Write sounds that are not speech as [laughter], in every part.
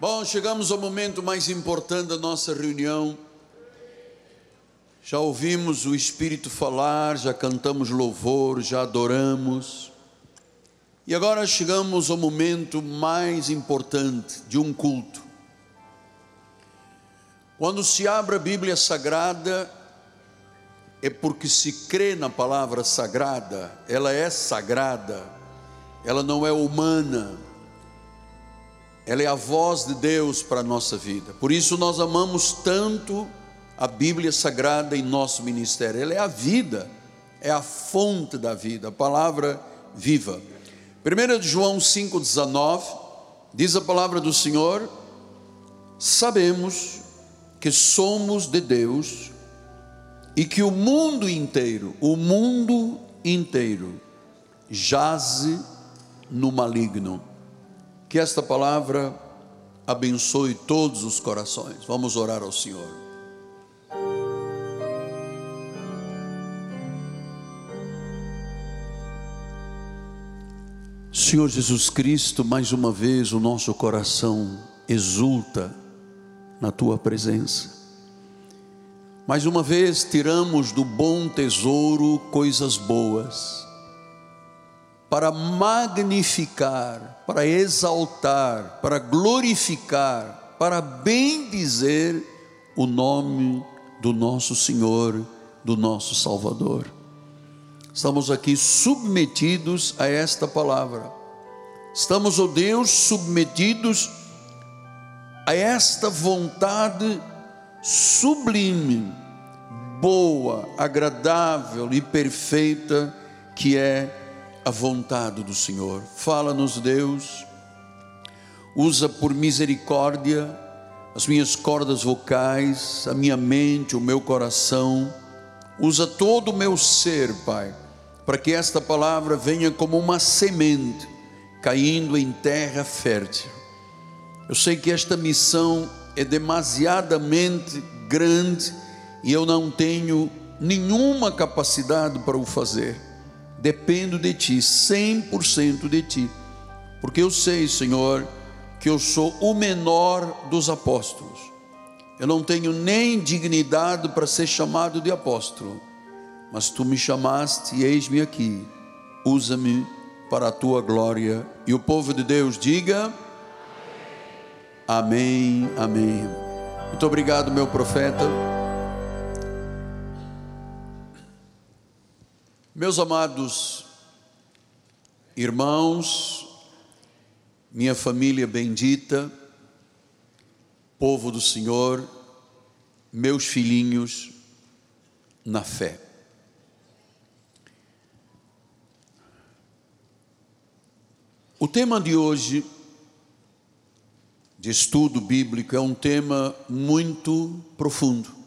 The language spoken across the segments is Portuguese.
Bom, chegamos ao momento mais importante da nossa reunião. Já ouvimos o Espírito falar, já cantamos louvor, já adoramos. E agora chegamos ao momento mais importante de um culto. Quando se abre a Bíblia Sagrada, é porque se crê na palavra sagrada, ela é sagrada, ela não é humana ela é a voz de Deus para a nossa vida. Por isso nós amamos tanto a Bíblia Sagrada em nosso ministério. Ela é a vida, é a fonte da vida, a palavra viva. 1 João 5,19 diz a palavra do Senhor: Sabemos que somos de Deus e que o mundo inteiro, o mundo inteiro, jaze no maligno. Que esta palavra abençoe todos os corações. Vamos orar ao Senhor. Senhor Jesus Cristo, mais uma vez o nosso coração exulta na tua presença. Mais uma vez tiramos do bom tesouro coisas boas para magnificar, para exaltar, para glorificar, para bendizer o nome do nosso Senhor, do nosso Salvador. Estamos aqui submetidos a esta palavra. Estamos, ó oh Deus, submetidos a esta vontade sublime, boa, agradável e perfeita que é a vontade do Senhor. Fala-nos, Deus, usa por misericórdia as minhas cordas vocais, a minha mente, o meu coração, usa todo o meu ser, Pai, para que esta palavra venha como uma semente caindo em terra fértil. Eu sei que esta missão é demasiadamente grande e eu não tenho nenhuma capacidade para o fazer dependo de Ti, 100% de Ti, porque eu sei, Senhor, que eu sou o menor dos apóstolos, eu não tenho nem dignidade para ser chamado de apóstolo, mas Tu me chamaste e eis-me aqui, usa-me para a Tua glória, e o povo de Deus diga, Amém, Amém. Muito obrigado, meu profeta. Meus amados irmãos, minha família bendita, povo do Senhor, meus filhinhos na fé. O tema de hoje, de estudo bíblico, é um tema muito profundo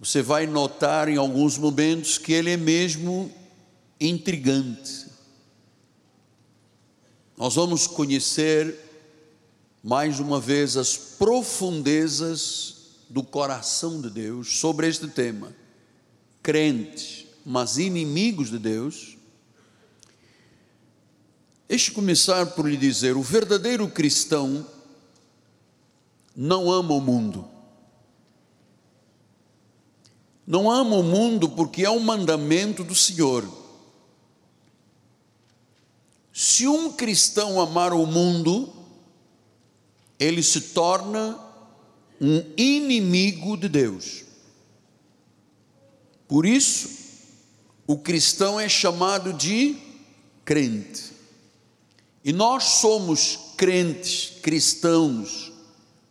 você vai notar em alguns momentos que ele é mesmo intrigante. Nós vamos conhecer mais uma vez as profundezas do coração de Deus sobre este tema. Crentes, mas inimigos de Deus. Deixe começar por lhe dizer: o verdadeiro cristão não ama o mundo não ama o mundo porque é um mandamento do Senhor. Se um cristão amar o mundo, ele se torna um inimigo de Deus. Por isso, o cristão é chamado de crente. E nós somos crentes, cristãos,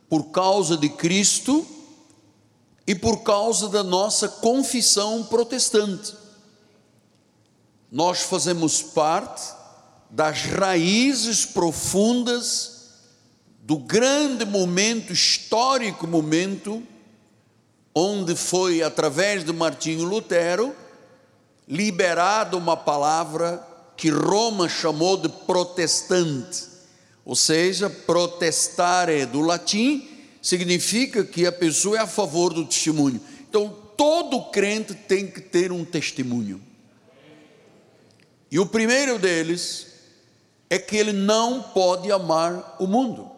por causa de Cristo e por causa da nossa confissão protestante. Nós fazemos parte das raízes profundas do grande momento, histórico momento, onde foi, através de Martinho Lutero, liberada uma palavra que Roma chamou de protestante, ou seja, protestare do latim significa que a pessoa é a favor do testemunho. Então, todo crente tem que ter um testemunho. E o primeiro deles é que ele não pode amar o mundo.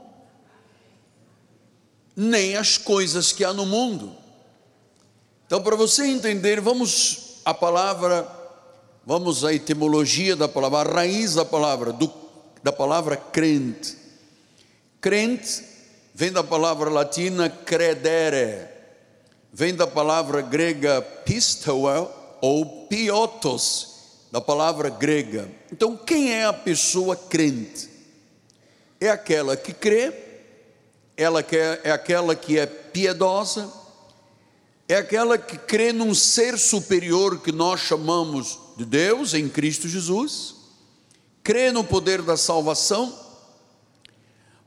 nem as coisas que há no mundo. Então, para você entender, vamos à palavra, vamos à etimologia da palavra, a raiz da palavra, do, da palavra crente. Crente vem da palavra latina credere, vem da palavra grega pistoa ou piotos, da palavra grega. Então, quem é a pessoa crente? É aquela que crê, ela que é, é aquela que é piedosa, é aquela que crê num ser superior que nós chamamos de Deus em Cristo Jesus, crê no poder da salvação,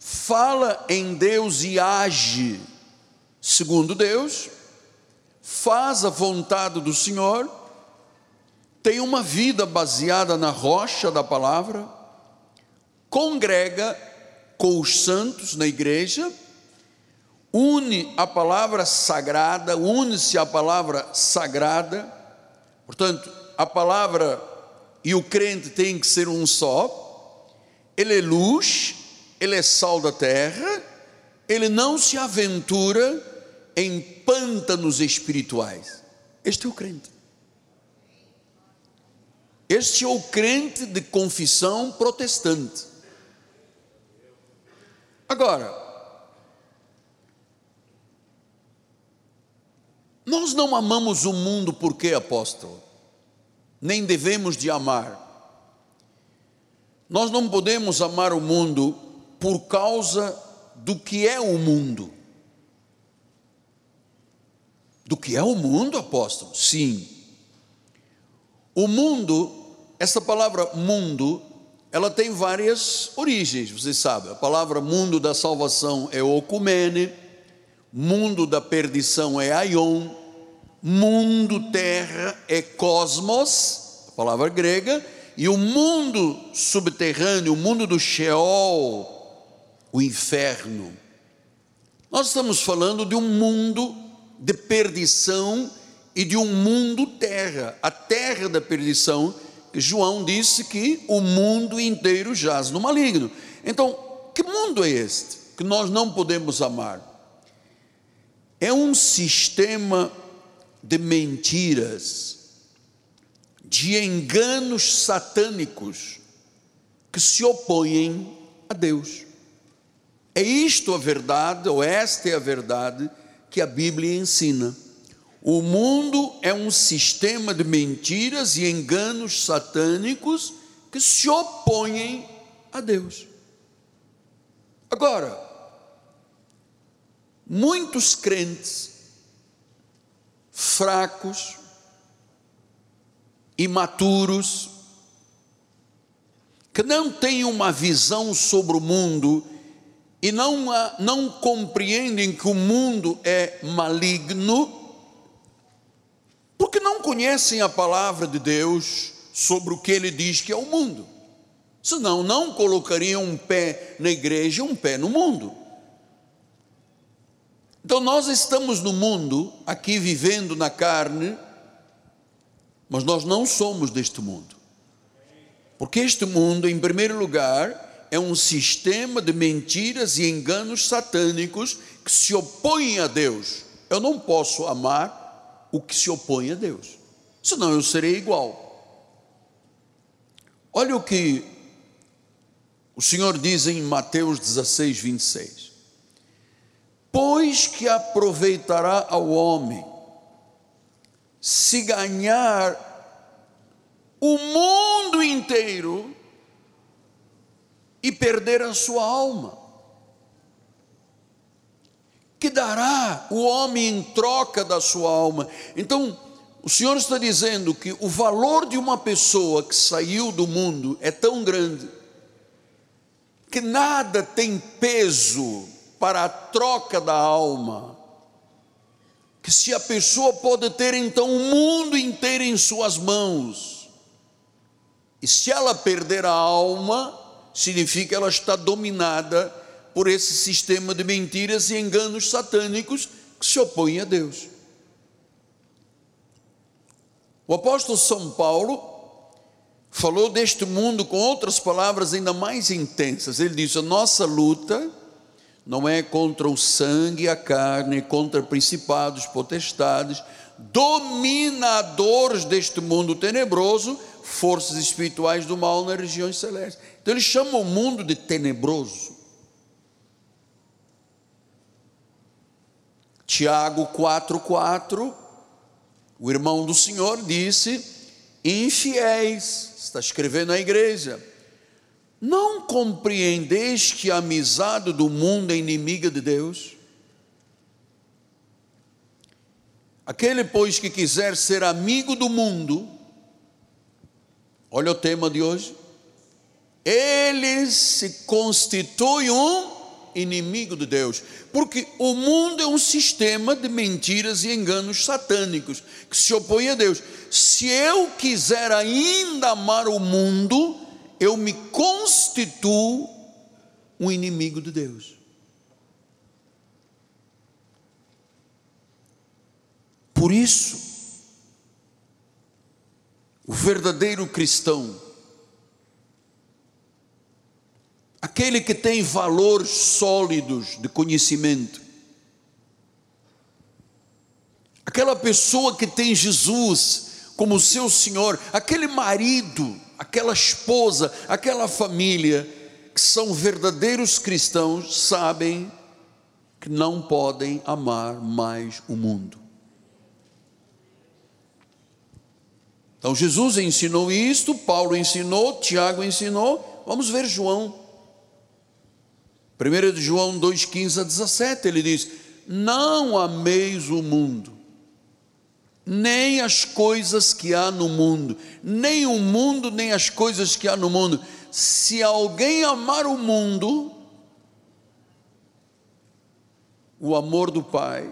fala em Deus e age segundo Deus, faz a vontade do Senhor, tem uma vida baseada na rocha da palavra, congrega com os santos na igreja, une a palavra sagrada, une-se a palavra sagrada, portanto, a palavra e o crente têm que ser um só, ele é luz, ele é sal da terra, ele não se aventura em pântanos espirituais. Este é o crente. Este é o crente de confissão protestante. Agora, Nós não amamos o mundo porque, apóstolo, nem devemos de amar. Nós não podemos amar o mundo por causa do que é o mundo. Do que é o mundo, apóstolo? Sim. O mundo, essa palavra mundo, ela tem várias origens, você sabe. A palavra mundo da salvação é ocumene mundo da perdição é aion, mundo terra é cosmos, a palavra grega, e o mundo subterrâneo, o mundo do Sheol, o inferno. Nós estamos falando de um mundo de perdição e de um mundo terra, a terra da perdição. João disse que o mundo inteiro jaz no maligno. Então, que mundo é este que nós não podemos amar? é um sistema de mentiras, de enganos satânicos que se opõem a Deus. É isto a verdade, ou esta é a verdade que a Bíblia ensina. O mundo é um sistema de mentiras e enganos satânicos que se opõem a Deus. Agora, muitos crentes fracos, imaturos, que não têm uma visão sobre o mundo e não, não compreendem que o mundo é maligno, porque não conhecem a palavra de Deus sobre o que ele diz que é o mundo. Senão, não colocariam um pé na igreja, um pé no mundo. Então nós estamos no mundo, aqui vivendo na carne, mas nós não somos deste mundo. Porque este mundo, em primeiro lugar, é um sistema de mentiras e enganos satânicos que se opõem a Deus. Eu não posso amar o que se opõe a Deus, senão eu serei igual. Olha o que o Senhor diz em Mateus 16, 26 pois que aproveitará ao homem se ganhar o mundo inteiro e perder a sua alma? Que dará o homem em troca da sua alma? Então, o Senhor está dizendo que o valor de uma pessoa que saiu do mundo é tão grande que nada tem peso para a troca da alma. Que se a pessoa pode ter então o mundo inteiro em suas mãos, e se ela perder a alma, significa ela está dominada por esse sistema de mentiras e enganos satânicos que se opõem a Deus. O apóstolo São Paulo falou deste mundo com outras palavras ainda mais intensas. Ele disse: a nossa luta não é contra o sangue e a carne, contra principados, potestades, dominadores deste mundo tenebroso, forças espirituais do mal nas regiões celestes. Então ele chama o mundo de tenebroso. Tiago 4,4, o irmão do Senhor disse: infiéis, está escrevendo à igreja, não compreendeis que a amizade do mundo é inimiga de Deus? Aquele, pois, que quiser ser amigo do mundo, olha o tema de hoje, ele se constitui um inimigo de Deus, porque o mundo é um sistema de mentiras e enganos satânicos que se opõe a Deus. Se eu quiser ainda amar o mundo, eu me constituo um inimigo de Deus. Por isso, o verdadeiro cristão, aquele que tem valores sólidos de conhecimento, aquela pessoa que tem Jesus como seu Senhor, aquele marido, aquela esposa, aquela família, que são verdadeiros cristãos, sabem que não podem amar mais o mundo. Então Jesus ensinou isto, Paulo ensinou, Tiago ensinou. Vamos ver João. 1 de João 2,15 a 17, ele diz: Não ameis o mundo, nem as coisas que há no mundo, nem o mundo, nem as coisas que há no mundo. Se alguém amar o mundo, o amor do Pai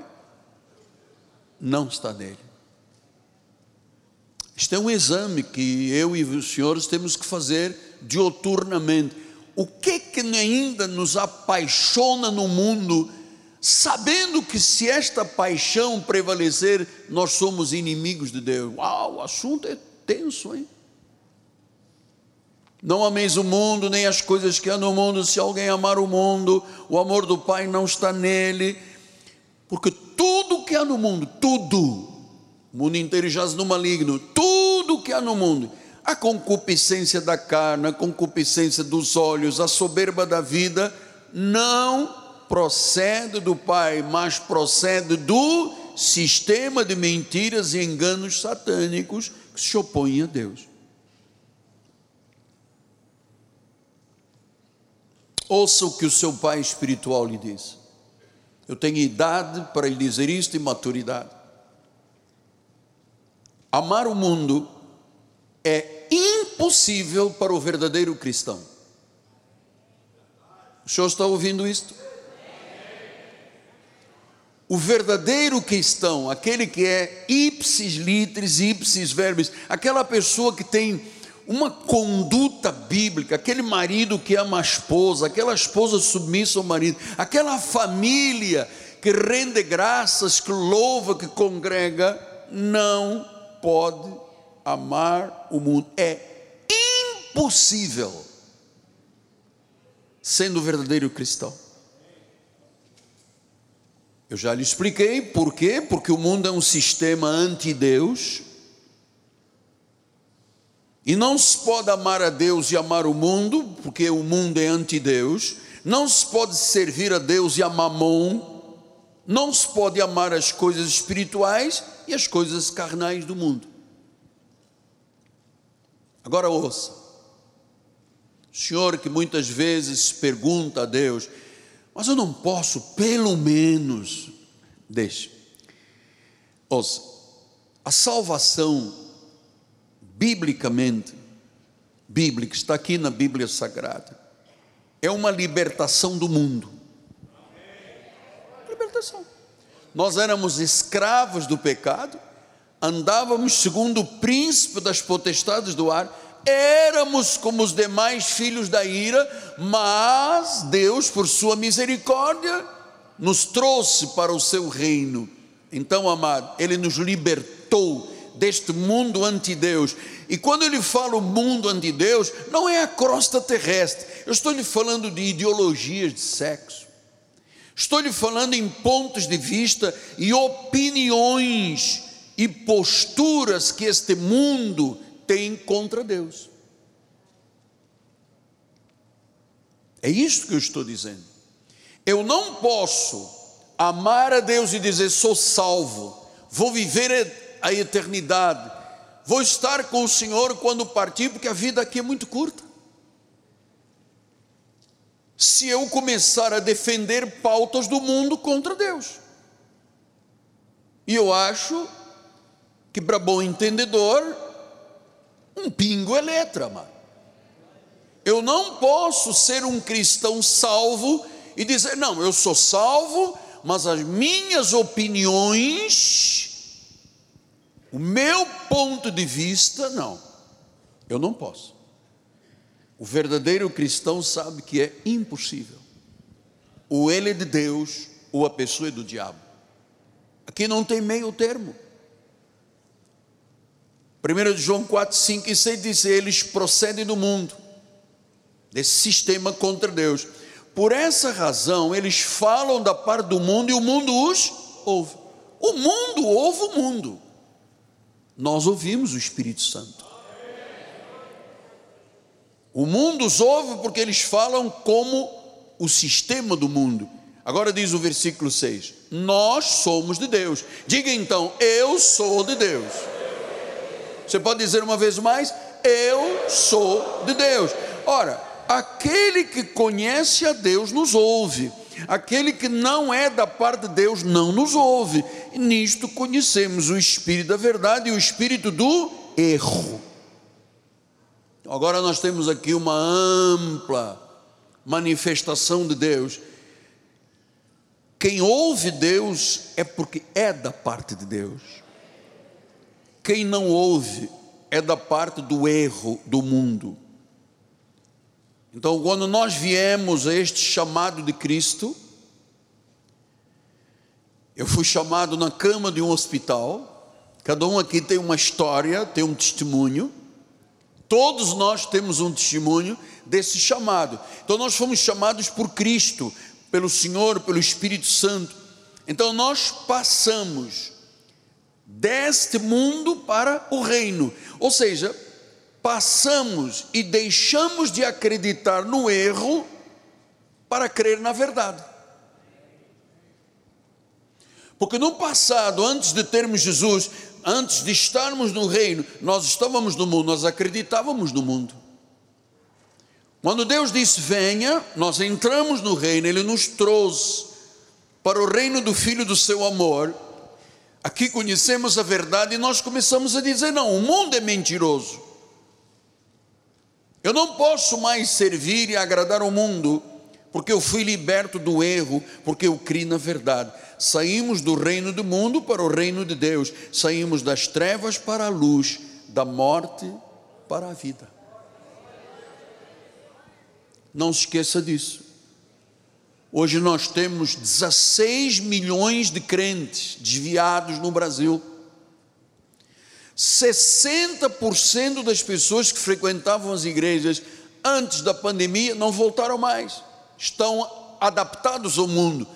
não está nele. Isto é um exame que eu e os senhores temos que fazer dioturnamente. O que que ainda nos apaixona no mundo, sabendo que se esta paixão prevalecer, nós somos inimigos de Deus? Uau, o assunto é tenso, hein? Não ameis o mundo, nem as coisas que há no mundo. Se alguém amar o mundo, o amor do Pai não está nele. Porque tudo que há no mundo, tudo, o mundo inteiro jaz no maligno. Tudo que há no mundo, a concupiscência da carne, a concupiscência dos olhos, a soberba da vida, não procede do Pai, mas procede do sistema de mentiras e enganos satânicos que se opõem a Deus. Ouça o que o seu pai espiritual lhe diz. Eu tenho idade para lhe dizer isto e maturidade. Amar o mundo é impossível para o verdadeiro cristão. O senhor está ouvindo isto? O verdadeiro cristão, aquele que é ipsis litris, ipsis verbis, aquela pessoa que tem uma conduta bíblica, aquele marido que ama a esposa, aquela esposa submissa ao marido, aquela família que rende graças, que louva, que congrega, não pode amar o mundo. É impossível, sendo verdadeiro cristão. Eu já lhe expliquei por quê? Porque o mundo é um sistema anti-Deus. E não se pode amar a Deus e amar o mundo, porque o mundo é anti-Deus. Não se pode servir a Deus e amar Mamon. Não se pode amar as coisas espirituais e as coisas carnais do mundo. Agora ouça. O senhor que muitas vezes pergunta a Deus, mas eu não posso, pelo menos, deixe. Ouça, a salvação, biblicamente, bíblica, está aqui na Bíblia Sagrada, é uma libertação do mundo. Libertação. Nós éramos escravos do pecado, andávamos segundo o príncipe das potestades do ar, éramos como os demais filhos da ira, mas Deus, por sua misericórdia, nos trouxe para o seu reino. Então, amado, Ele nos libertou deste mundo anti-Deus. E quando ele fala o mundo anti-Deus, não é a crosta terrestre. Eu estou lhe falando de ideologias de sexo Estou lhe falando em pontos de vista e opiniões e posturas que este mundo tem contra Deus. É isso que eu estou dizendo. Eu não posso amar a Deus e dizer sou salvo, vou viver a eternidade, vou estar com o Senhor quando partir, porque a vida aqui é muito curta. Se eu começar a defender pautas do mundo contra Deus. E eu acho que para bom entendedor, um pingo é letra, mano. Eu não posso ser um cristão salvo e dizer, não, eu sou salvo, mas as minhas opiniões, o meu ponto de vista, não. Eu não posso. O verdadeiro cristão sabe que é impossível. Ou ele é de Deus, ou a pessoa é do diabo. Aqui não tem meio termo. 1 João 4, 5 e 6 diz: Eles procedem do mundo, desse sistema contra Deus. Por essa razão, eles falam da parte do mundo e o mundo os ouve. O mundo ouve o mundo. Nós ouvimos o Espírito Santo. O mundo os ouve porque eles falam como o sistema do mundo. Agora diz o versículo 6: Nós somos de Deus. Diga então, eu sou de Deus. Você pode dizer uma vez mais: Eu sou de Deus. Ora, aquele que conhece a Deus nos ouve, aquele que não é da parte de Deus não nos ouve. E nisto conhecemos o espírito da verdade e o espírito do erro. Agora nós temos aqui uma ampla manifestação de Deus. Quem ouve Deus é porque é da parte de Deus. Quem não ouve é da parte do erro do mundo. Então, quando nós viemos a este chamado de Cristo, eu fui chamado na cama de um hospital. Cada um aqui tem uma história, tem um testemunho. Todos nós temos um testemunho desse chamado. Então, nós fomos chamados por Cristo, pelo Senhor, pelo Espírito Santo. Então, nós passamos deste mundo para o reino. Ou seja, passamos e deixamos de acreditar no erro para crer na verdade. Porque no passado, antes de termos Jesus, antes de estarmos no reino, nós estávamos no mundo, nós acreditávamos no mundo. Quando Deus disse venha, nós entramos no reino, Ele nos trouxe para o reino do Filho do seu amor Aqui conhecemos a verdade e nós começamos a dizer: não, o mundo é mentiroso. Eu não posso mais servir e agradar o mundo, porque eu fui liberto do erro, porque eu criei na verdade. Saímos do reino do mundo para o reino de Deus, saímos das trevas para a luz, da morte para a vida. Não se esqueça disso. Hoje nós temos 16 milhões de crentes desviados no Brasil. 60% das pessoas que frequentavam as igrejas antes da pandemia não voltaram mais. Estão adaptados ao mundo,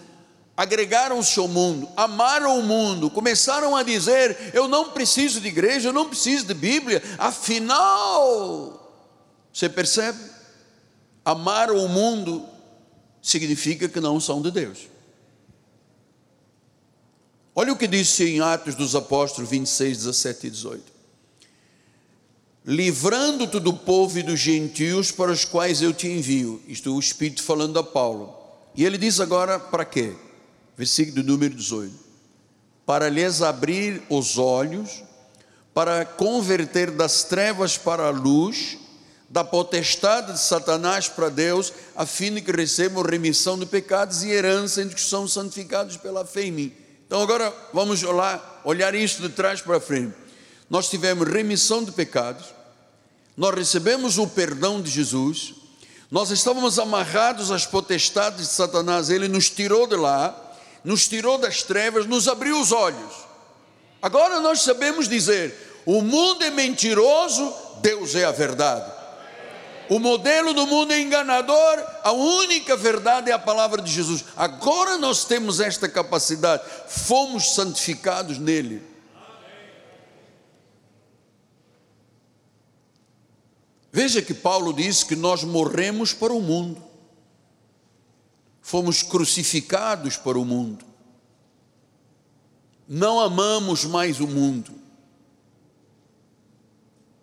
agregaram-se ao mundo, amaram o mundo, começaram a dizer: Eu não preciso de igreja, eu não preciso de Bíblia, afinal, você percebe? Amaram o mundo significa que não são de Deus. Olha o que disse em Atos dos Apóstolos 26, 17 e 18: Livrando-te do povo e dos gentios para os quais eu te envio. Isto é o Espírito falando a Paulo. E ele diz agora para quê? Versículo número 18: Para lhes abrir os olhos, para converter das trevas para a luz da potestade de Satanás para Deus, a fim de que recebam remissão de pecados e herança entre que são santificados pela fé em mim. Então agora vamos olhar, olhar isso de trás para frente. Nós tivemos remissão de pecados, nós recebemos o perdão de Jesus, nós estávamos amarrados às potestades de Satanás, ele nos tirou de lá, nos tirou das trevas, nos abriu os olhos. Agora nós sabemos dizer: o mundo é mentiroso, Deus é a verdade. O modelo do mundo é enganador, a única verdade é a palavra de Jesus. Agora nós temos esta capacidade, fomos santificados nele. Veja que Paulo diz que nós morremos para o mundo, fomos crucificados para o mundo, não amamos mais o mundo.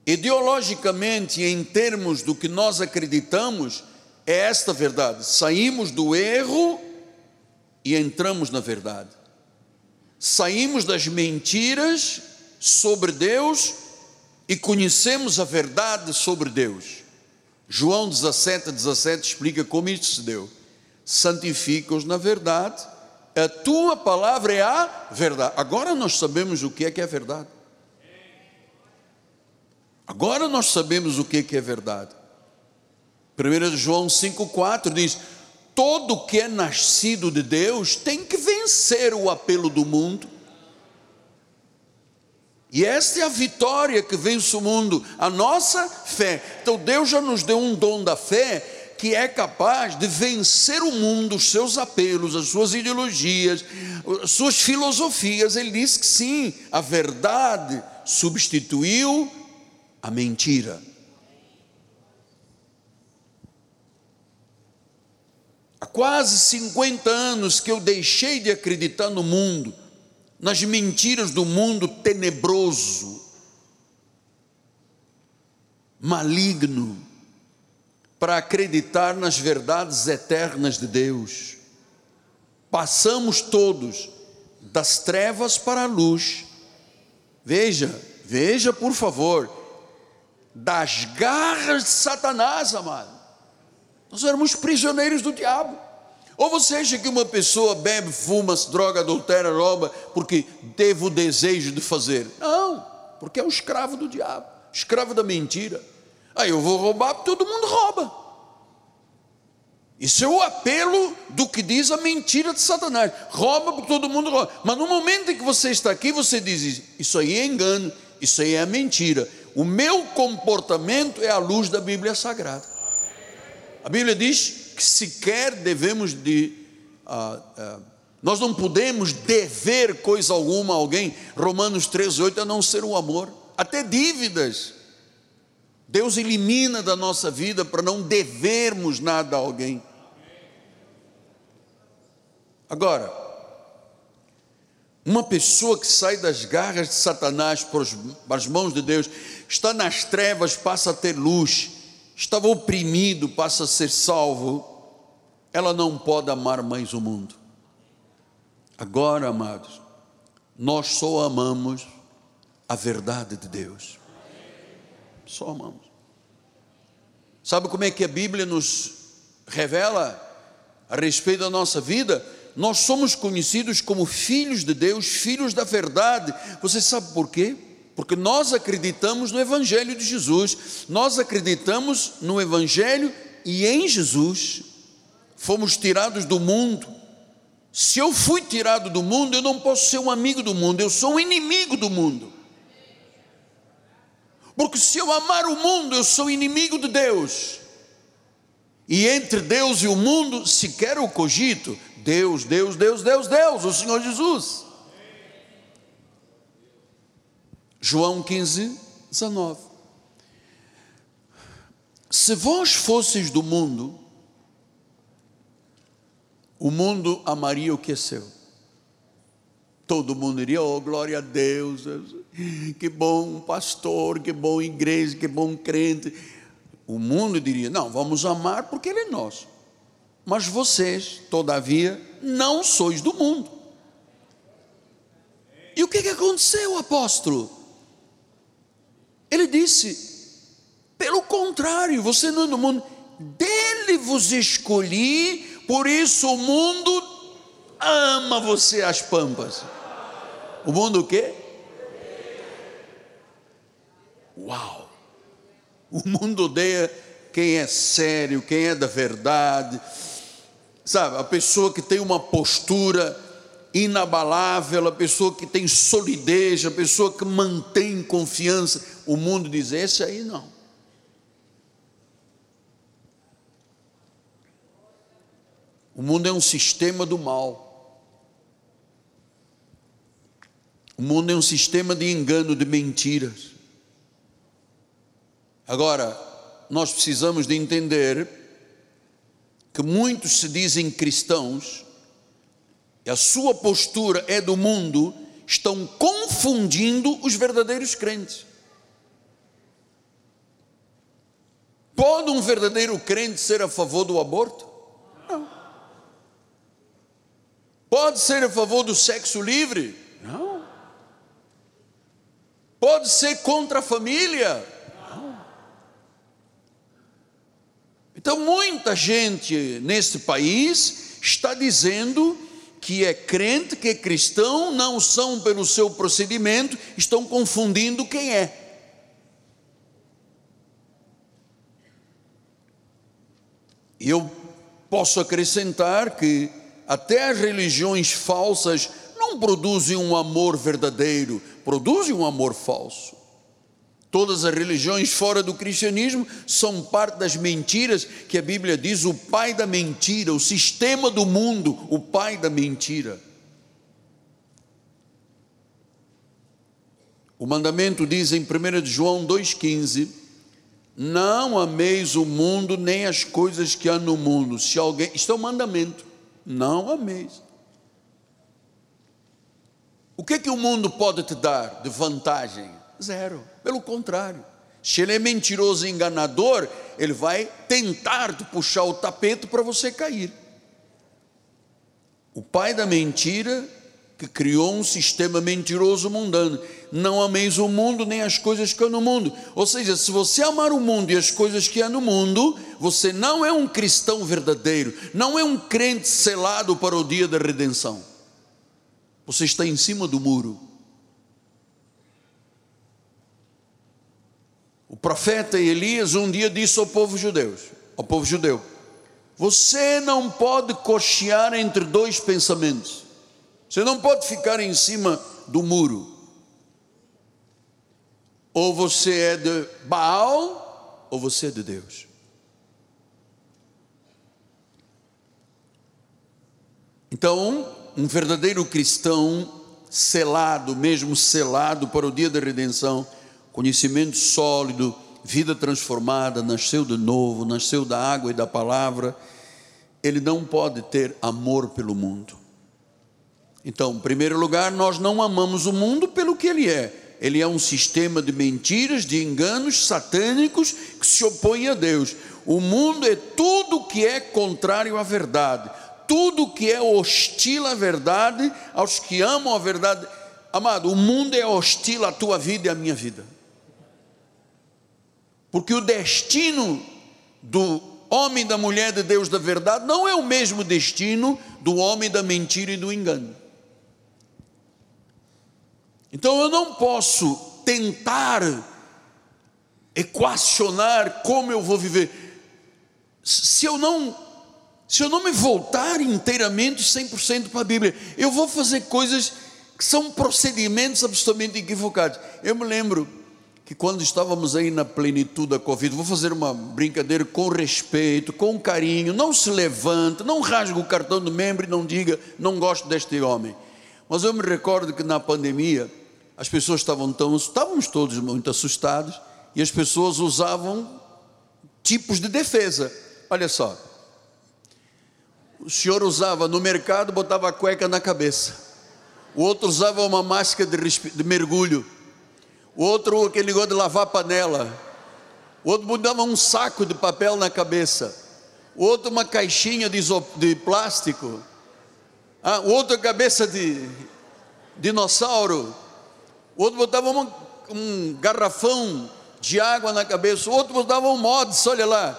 Ideologicamente, em termos do que nós acreditamos, é esta verdade: saímos do erro e entramos na verdade. Saímos das mentiras sobre Deus e conhecemos a verdade sobre Deus. João 17, 17 explica como isso se deu. Santifica-os na verdade, a tua palavra é a verdade. Agora nós sabemos o que é que é verdade. Agora nós sabemos o que é verdade. 1 João 5,4 diz: Todo que é nascido de Deus tem que vencer o apelo do mundo. E esta é a vitória que vence o mundo, a nossa fé. Então Deus já nos deu um dom da fé que é capaz de vencer o mundo, os seus apelos, as suas ideologias, as suas filosofias. Ele diz que sim, a verdade substituiu a mentira. Há quase 50 anos que eu deixei de acreditar no mundo, nas mentiras do mundo tenebroso, maligno, para acreditar nas verdades eternas de Deus. Passamos todos das trevas para a luz. Veja, veja por favor, das garras de Satanás, amado. Nós éramos prisioneiros do diabo. Ou você acha que uma pessoa bebe, fuma, droga, adultera, rouba, porque teve o desejo de fazer? Não, porque é um escravo do diabo, escravo da mentira. Aí eu vou roubar, todo mundo rouba. Isso é o apelo do que diz a mentira de Satanás. Rouba porque todo mundo rouba. Mas no momento em que você está aqui, você diz: Isso aí é engano, isso aí é mentira. O meu comportamento é a luz da Bíblia Sagrada. A Bíblia diz que sequer devemos de. Ah, ah, nós não podemos dever coisa alguma a alguém. Romanos 13,8 a não ser o amor. Até dívidas. Deus elimina da nossa vida para não devermos nada a alguém. Agora, uma pessoa que sai das garras de Satanás para as mãos de Deus, está nas trevas, passa a ter luz, estava oprimido, passa a ser salvo, ela não pode amar mais o mundo. Agora, amados, nós só amamos a verdade de Deus. Só amamos. Sabe como é que a Bíblia nos revela a respeito da nossa vida? Nós somos conhecidos como filhos de Deus, filhos da verdade. Você sabe por quê? Porque nós acreditamos no Evangelho de Jesus, nós acreditamos no Evangelho e em Jesus. Fomos tirados do mundo. Se eu fui tirado do mundo, eu não posso ser um amigo do mundo, eu sou um inimigo do mundo. Porque se eu amar o mundo, eu sou inimigo de Deus. E entre Deus e o mundo, sequer o cogito, Deus, Deus, Deus, Deus, Deus, o Senhor Jesus. João 15, 19. Se vós fosseis do mundo, o mundo amaria o que é seu. Todo mundo diria, oh glória a Deus, que bom pastor, que bom igreja, que bom crente. O mundo diria, não, vamos amar porque ele é nosso. Mas vocês, todavia, não sois do mundo. E o que, que aconteceu, apóstolo? Ele disse: pelo contrário, você não é do mundo, dele vos escolhi, por isso o mundo ama você às pampas. O mundo o quê? Uau! O mundo odeia quem é sério, quem é da verdade. Sabe, a pessoa que tem uma postura inabalável, a pessoa que tem solidez, a pessoa que mantém confiança. O mundo diz: esse aí não. O mundo é um sistema do mal. O mundo é um sistema de engano, de mentiras. Agora, nós precisamos de entender que muitos se dizem cristãos e a sua postura é do mundo, estão confundindo os verdadeiros crentes. Pode um verdadeiro crente ser a favor do aborto? Não. Pode ser a favor do sexo livre? Não. Pode ser contra a família? Então, muita gente nesse país está dizendo que é crente, que é cristão, não são pelo seu procedimento, estão confundindo quem é. E eu posso acrescentar que até as religiões falsas não produzem um amor verdadeiro, produzem um amor falso. Todas as religiões fora do cristianismo são parte das mentiras que a Bíblia diz o pai da mentira, o sistema do mundo, o pai da mentira. O mandamento diz em 1 João 2,15: não ameis o mundo nem as coisas que há no mundo. Se alguém, isto é um mandamento. Não ameis. O que é que o mundo pode te dar de vantagem? Zero. Pelo contrário. Se ele é mentiroso e enganador, ele vai tentar te puxar o tapete para você cair. O pai da mentira que criou um sistema mentiroso mundano. Não ameis o mundo nem as coisas que há no mundo. Ou seja, se você amar o mundo e as coisas que há no mundo, você não é um cristão verdadeiro, não é um crente selado para o dia da redenção. Você está em cima do muro. O profeta Elias um dia disse ao povo judeu, ao povo judeu: Você não pode cochear entre dois pensamentos. Você não pode ficar em cima do muro. Ou você é de Baal, ou você é de Deus. Então, um verdadeiro cristão, selado, mesmo selado para o dia da redenção, conhecimento sólido, vida transformada, nasceu de novo, nasceu da água e da palavra, ele não pode ter amor pelo mundo. Então, em primeiro lugar, nós não amamos o mundo pelo que ele é. Ele é um sistema de mentiras, de enganos satânicos que se opõe a Deus. O mundo é tudo que é contrário à verdade, tudo que é hostil à verdade, aos que amam a verdade. Amado, o mundo é hostil à tua vida e à minha vida. Porque o destino do homem, da mulher de Deus da verdade não é o mesmo destino do homem da mentira e do engano. Então eu não posso tentar equacionar como eu vou viver. Se eu não se eu não me voltar inteiramente 100% para a Bíblia, eu vou fazer coisas que são procedimentos absolutamente equivocados. Eu me lembro que quando estávamos aí na plenitude da Covid, vou fazer uma brincadeira com respeito, com carinho, não se levanta, não rasga o cartão do membro e não diga, não gosto deste homem. Mas eu me recordo que na pandemia, as pessoas estavam tão, estávamos todos muito assustados e as pessoas usavam tipos de defesa. Olha só, o senhor usava no mercado, botava a cueca na cabeça. O outro usava uma máscara de, de mergulho. O outro aquele negócio de lavar panela. O outro botava um saco de papel na cabeça. O outro uma caixinha de, de plástico. Ah, o outro cabeça de dinossauro o outro botava um, um garrafão de água na cabeça, o outro botava um mods, olha lá.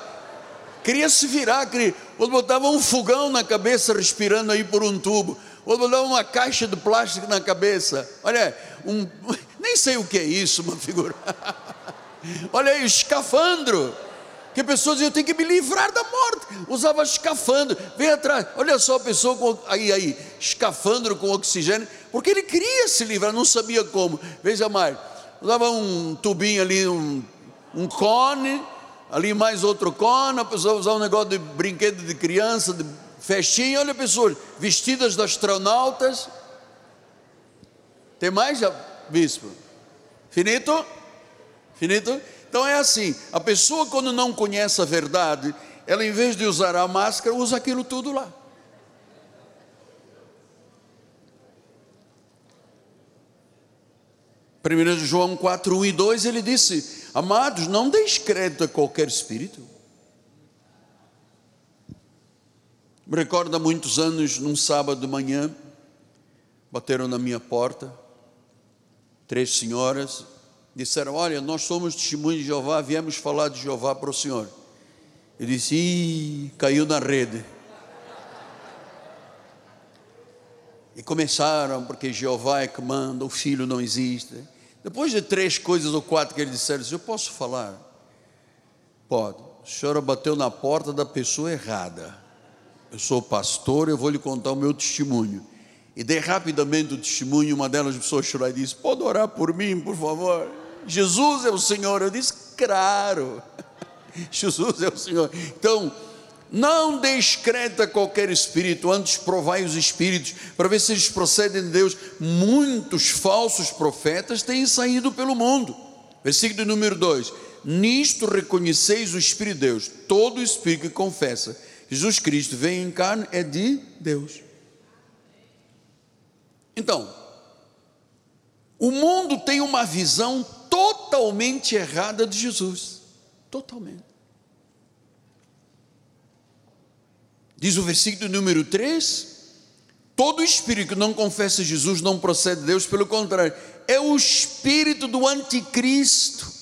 Queria se virar, queria. o outro botava um fogão na cabeça, respirando aí por um tubo. O outro botava uma caixa de plástico na cabeça. Olha, um, nem sei o que é isso, uma figura. [laughs] olha aí, escafandro. Que pessoas eu tenho que me livrar da morte, usava escafandro, vem atrás, olha só a pessoa com, aí, aí, escafandro com oxigênio, porque ele queria se livrar, não sabia como, veja mais, usava um tubinho ali, um, um cone, ali mais outro cone, a pessoa usava um negócio de brinquedo de criança, de Festinha, olha pessoas vestidas de astronautas. Tem mais, bispo? Finito? Finito? Então é assim: a pessoa, quando não conhece a verdade, ela, em vez de usar a máscara, usa aquilo tudo lá. Primeiro João 4, 1 e 2, ele disse: Amados, não deis crédito a qualquer espírito. Me recordo há muitos anos, num sábado de manhã, bateram na minha porta, três senhoras, disseram: Olha, nós somos testemunhos de Jeová, viemos falar de Jeová para o senhor. Eu disse: Ih, caiu na rede. E começaram, porque Jeová é que manda, o filho não existe. Depois de três coisas ou quatro que eles disseram, eu posso falar? Pode. A senhora bateu na porta da pessoa errada. Eu sou pastor, eu vou lhe contar o meu testemunho. E dei rapidamente o testemunho, uma delas pessoas chorou e disse: Pode orar por mim, por favor? Jesus é o Senhor. Eu disse: Claro, [laughs] Jesus é o Senhor. Então, não descreta qualquer espírito, antes provai os espíritos, para ver se eles procedem de Deus. Muitos falsos profetas têm saído pelo mundo. Versículo número 2: Nisto reconheceis o Espírito de Deus. Todo espírito que confessa Jesus Cristo vem em carne é de Deus. Então, o mundo tem uma visão totalmente errada de Jesus. Totalmente. Diz o versículo número 3: todo espírito que não confessa Jesus não procede de Deus, pelo contrário, é o espírito do anticristo.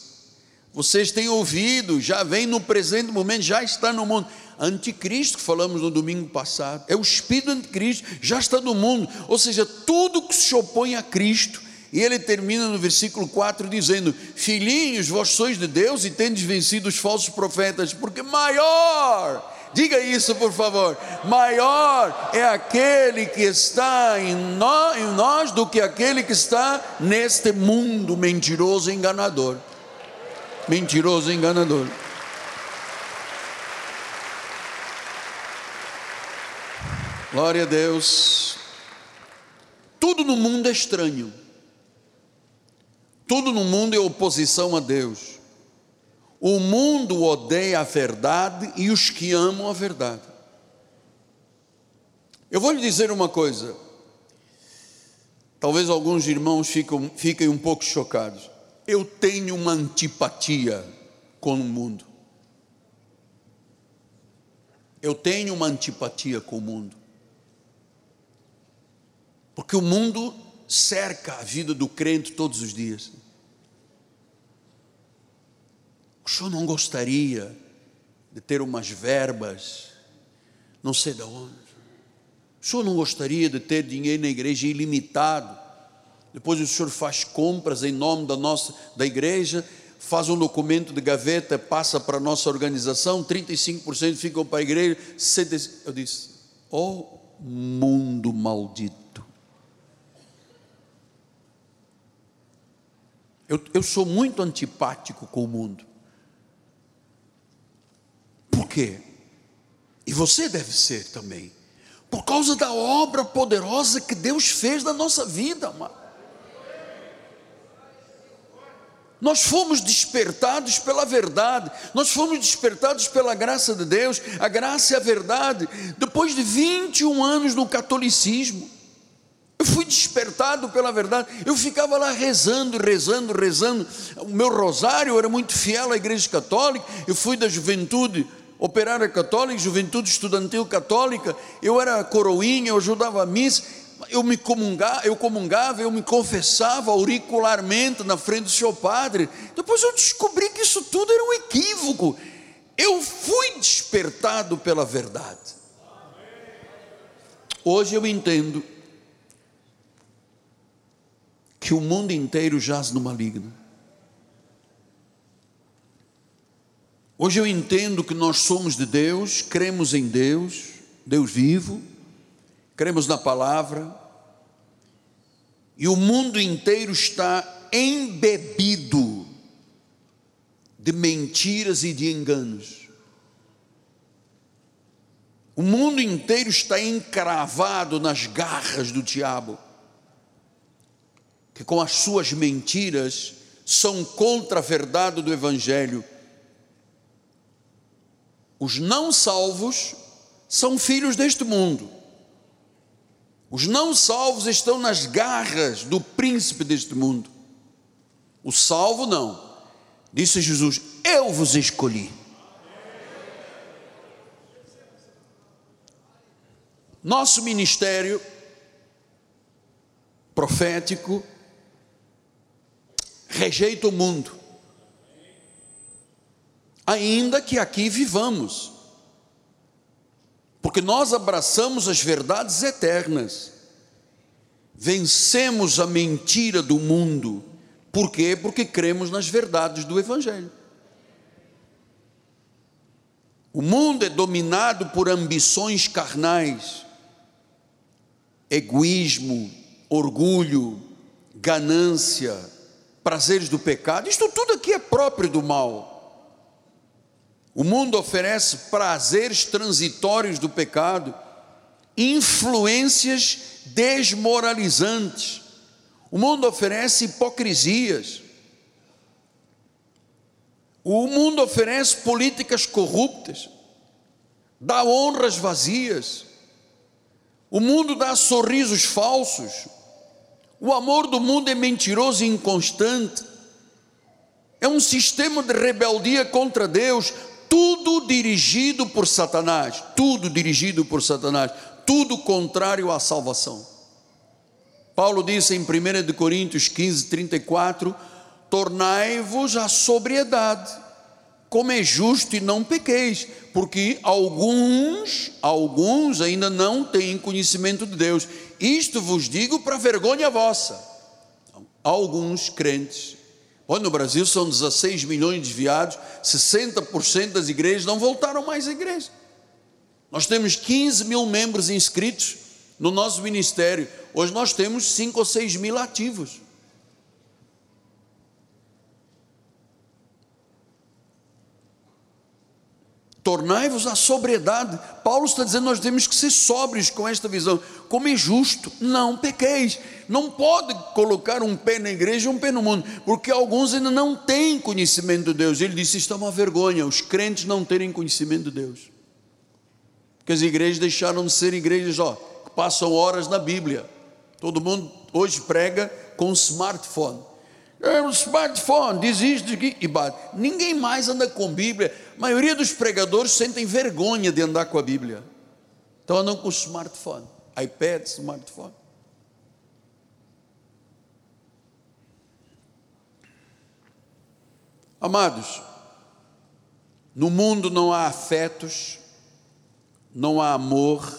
Vocês têm ouvido, já vem no presente momento, já está no mundo. Anticristo, que falamos no domingo passado, é o espírito anticristo, já está no mundo, ou seja, tudo que se opõe a Cristo e ele termina no versículo 4 dizendo: Filhinhos, vós sois de Deus e tendes vencido os falsos profetas, porque maior, diga isso por favor, maior é aquele que está em em nós do que aquele que está neste mundo mentiroso e enganador. Mentiroso e enganador. Glória a Deus. Tudo no mundo é estranho. Tudo no mundo é oposição a Deus. O mundo odeia a verdade e os que amam a verdade. Eu vou lhe dizer uma coisa. Talvez alguns irmãos fiquem, fiquem um pouco chocados. Eu tenho uma antipatia com o mundo. Eu tenho uma antipatia com o mundo. Porque o mundo cerca a vida do crente todos os dias. O senhor não gostaria de ter umas verbas, não sei de onde. O senhor não gostaria de ter dinheiro na igreja ilimitado. Depois o senhor faz compras em nome da nossa da igreja, faz um documento de gaveta, passa para a nossa organização, 35% ficam para a igreja. Eu disse: "Oh, mundo maldito. Eu, eu sou muito antipático com o mundo. Por quê? E você deve ser também. Por causa da obra poderosa que Deus fez na nossa vida, amado. Nós fomos despertados pela verdade, nós fomos despertados pela graça de Deus, a graça e a verdade, depois de 21 anos no catolicismo. Eu fui despertado pela verdade. Eu ficava lá rezando, rezando, rezando. O meu rosário era muito fiel à Igreja Católica. Eu fui da juventude operária católica, juventude estudantil católica, eu era coroinha, eu ajudava a missa, eu me comungava, eu comungava, eu me confessava auricularmente na frente do seu padre. Depois eu descobri que isso tudo era um equívoco. Eu fui despertado pela verdade. Hoje eu entendo que o mundo inteiro jaz no maligno. Hoje eu entendo que nós somos de Deus, cremos em Deus, Deus vivo, cremos na palavra, e o mundo inteiro está embebido de mentiras e de enganos. O mundo inteiro está encravado nas garras do diabo, que com as suas mentiras são contra a verdade do Evangelho. Os não salvos são filhos deste mundo. Os não salvos estão nas garras do príncipe deste mundo. O salvo não. Disse Jesus: Eu vos escolhi. Nosso ministério profético rejeita o mundo, ainda que aqui vivamos, porque nós abraçamos as verdades eternas, vencemos a mentira do mundo, por quê? Porque cremos nas verdades do Evangelho. O mundo é dominado por ambições carnais, egoísmo, orgulho, ganância, prazeres do pecado, isto tudo aqui é próprio do mal. O mundo oferece prazeres transitórios do pecado, influências desmoralizantes. O mundo oferece hipocrisias. O mundo oferece políticas corruptas, dá honras vazias o mundo dá sorrisos falsos. O amor do mundo é mentiroso e inconstante. É um sistema de rebeldia contra Deus, tudo dirigido por Satanás, tudo dirigido por Satanás, tudo contrário à salvação. Paulo disse em 1 Coríntios 15, 34: Tornai-vos à sobriedade como é justo e não pequeis, porque alguns, alguns ainda não têm conhecimento de Deus. Isto vos digo para vergonha vossa. Alguns crentes. Olha, no Brasil são 16 milhões de desviados, 60% das igrejas não voltaram mais à igreja. Nós temos 15 mil membros inscritos no nosso ministério. Hoje nós temos 5 ou 6 mil ativos. Tornai-vos a sobriedade. Paulo está dizendo nós temos que ser sóbrios com esta visão. Como é justo, não pequeis. Não pode colocar um pé na igreja e um pé no mundo, porque alguns ainda não têm conhecimento de Deus. Ele disse: Isto é uma vergonha, os crentes não terem conhecimento de Deus. Porque as igrejas deixaram de ser igrejas ó, que passam horas na Bíblia. Todo mundo hoje prega com smartphone. É um smartphone, diz isto aqui e bate. Ninguém mais anda com Bíblia. A maioria dos pregadores sentem vergonha de andar com a Bíblia. Então andam com smartphone, iPad, smartphone. Amados, no mundo não há afetos, não há amor,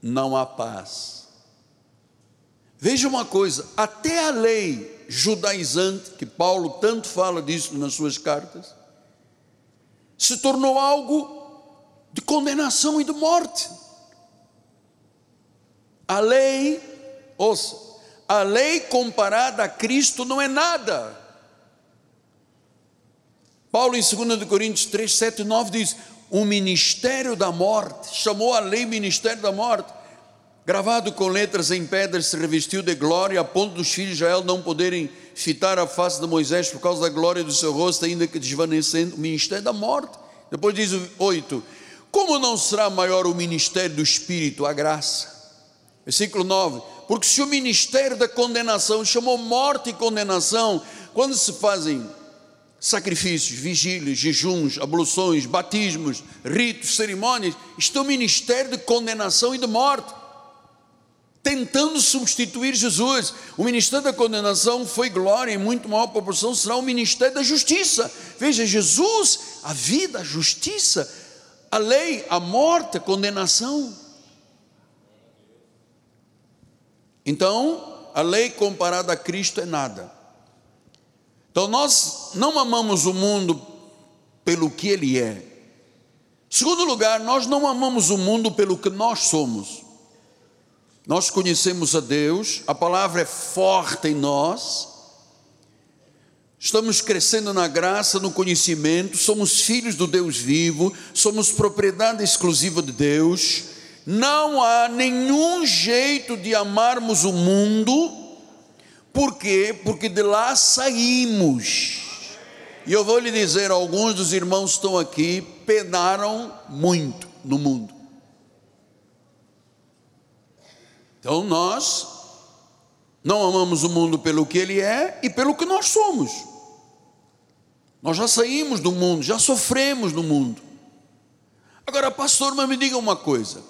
não há paz. Veja uma coisa, até a lei judaizante, que Paulo tanto fala disso nas suas cartas, se tornou algo de condenação e de morte. A lei, ouça, a lei comparada a Cristo não é nada. Paulo em 2 Coríntios 3, 7 e 9 diz: o ministério da morte, chamou a lei ministério da morte, gravado com letras em pedras, se revestiu de glória, a ponto dos filhos de Israel não poderem fitar a face de Moisés por causa da glória do seu rosto, ainda que desvanecendo, o ministério da morte. Depois diz o 8: Como não será maior o ministério do Espírito, a graça? Versículo 9: Porque se o ministério da condenação chamou morte e condenação, quando se fazem sacrifícios, vigílias, jejuns, abluções, batismos, ritos, cerimônias, isto é o ministério de condenação e de morte tentando substituir Jesus. O ministério da condenação foi glória, em muito maior proporção será o ministério da justiça. Veja, Jesus, a vida, a justiça, a lei, a morte, a condenação. Então, a lei comparada a Cristo é nada. Então, nós não amamos o mundo pelo que ele é. Segundo lugar, nós não amamos o mundo pelo que nós somos. Nós conhecemos a Deus, a palavra é forte em nós, Estamos crescendo na graça, no conhecimento, somos filhos do Deus vivo, somos propriedade exclusiva de Deus. Não há nenhum jeito de amarmos o mundo, por quê? Porque de lá saímos. E eu vou lhe dizer: alguns dos irmãos estão aqui penaram muito no mundo. Então nós não amamos o mundo pelo que ele é e pelo que nós somos. Nós já saímos do mundo, já sofremos no mundo. Agora, pastor, mas me diga uma coisa.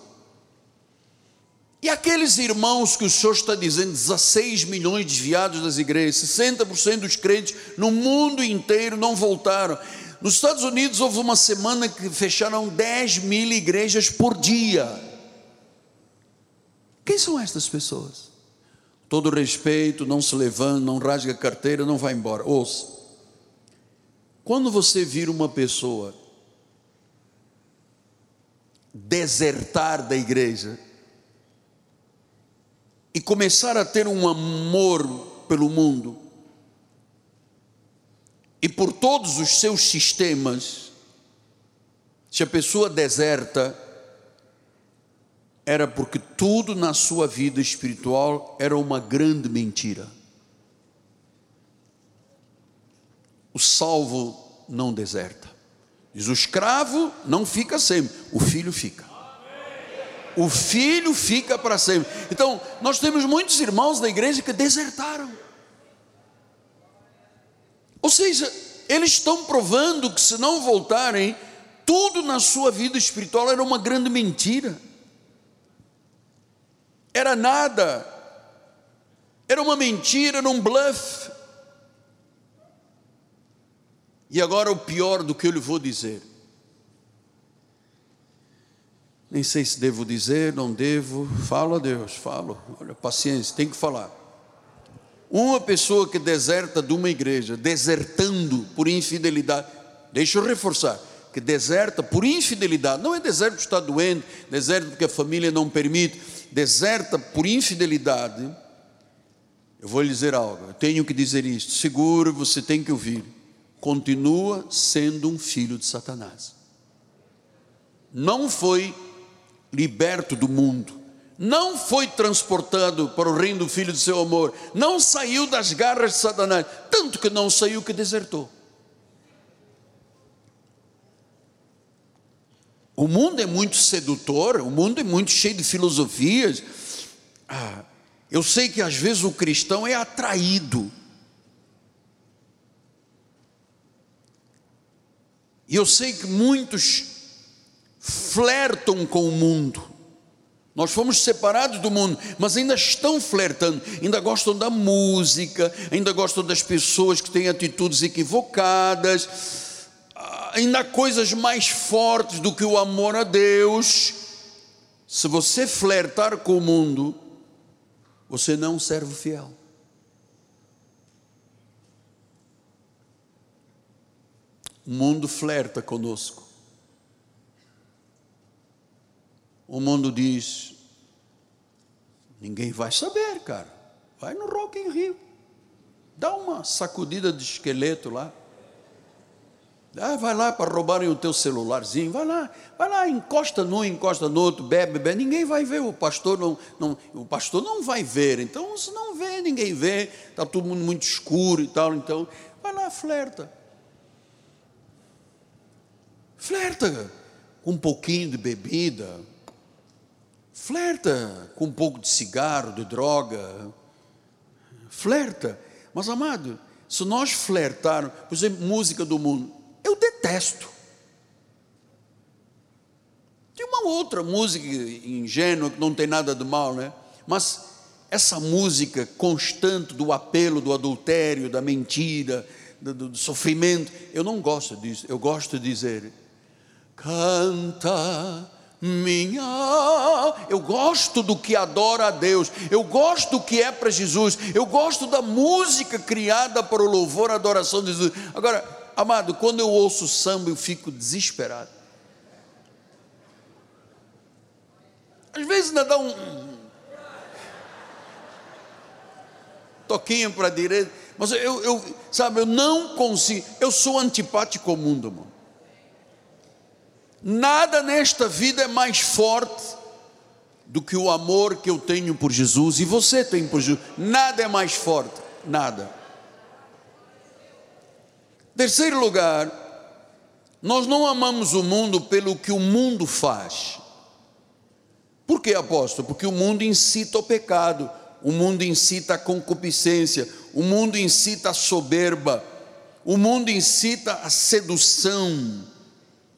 E aqueles irmãos que o senhor está dizendo, 16 milhões desviados das igrejas, 60% dos crentes no mundo inteiro não voltaram. Nos Estados Unidos houve uma semana que fecharam 10 mil igrejas por dia. Quem são estas pessoas? Todo respeito, não se levanta, não rasga a carteira, não vai embora. Ouça. Quando você vira uma pessoa desertar da igreja e começar a ter um amor pelo mundo e por todos os seus sistemas, se a pessoa deserta, era porque tudo na sua vida espiritual era uma grande mentira. O salvo não deserta. Diz: o escravo não fica sempre, o filho fica. O filho fica para sempre. Então, nós temos muitos irmãos da igreja que desertaram. Ou seja, eles estão provando que se não voltarem, tudo na sua vida espiritual era uma grande mentira. Era nada. Era uma mentira, era um bluff. E agora o pior do que eu lhe vou dizer. Nem sei se devo dizer, não devo. Falo a Deus, falo. Olha, paciência, tem que falar. Uma pessoa que deserta de uma igreja, desertando por infidelidade, deixa eu reforçar, que deserta por infidelidade, não é deserto porque está doente, deserto porque a família não permite, deserta por infidelidade. Eu vou lhe dizer algo, eu tenho que dizer isto, seguro, você tem que ouvir continua sendo um filho de Satanás. Não foi liberto do mundo, não foi transportado para o reino do filho do seu amor, não saiu das garras de Satanás, tanto que não saiu que desertou. O mundo é muito sedutor, o mundo é muito cheio de filosofias. Ah, eu sei que às vezes o cristão é atraído E eu sei que muitos flertam com o mundo. Nós fomos separados do mundo, mas ainda estão flertando, ainda gostam da música, ainda gostam das pessoas que têm atitudes equivocadas, ainda há coisas mais fortes do que o amor a Deus. Se você flertar com o mundo, você não serve fiel. O mundo flerta conosco. O mundo diz: ninguém vai saber, cara. Vai no Rock in Rio. Dá uma sacudida de esqueleto lá. Ah, vai lá para roubarem o teu celularzinho, vai lá, vai lá, encosta num, encosta no outro, bebe, bebe, ninguém vai ver, o pastor não, não, o pastor não vai ver, então se não vê, ninguém vê, está todo mundo muito escuro e tal, então vai lá, flerta. Flerta com um pouquinho de bebida, flerta com um pouco de cigarro, de droga, flerta. Mas, amado, se nós flertarmos, por exemplo, música do mundo, eu detesto. Tem uma outra música ingênua que não tem nada de mal, né? Mas essa música constante do apelo, do adultério, da mentira, do, do, sofrimento, eu não gosto disso. Eu gosto de dizer, Canta minha. Eu gosto do que adora a Deus, eu gosto do que é para Jesus, eu gosto da música criada para o louvor e adoração de Jesus. Agora, amado, quando eu ouço samba, eu fico desesperado. Às vezes ainda dá um toquinho para a direita Mas eu, eu, sabe, eu não consigo, eu sou antipático ao mundo, irmão. Nada nesta vida é mais forte do que o amor que eu tenho por Jesus e você tem por Jesus. Nada é mais forte, nada. Terceiro lugar, nós não amamos o mundo pelo que o mundo faz. Por que, apóstolo? Porque o mundo incita ao pecado, o mundo incita a concupiscência, o mundo incita a soberba, o mundo incita a sedução,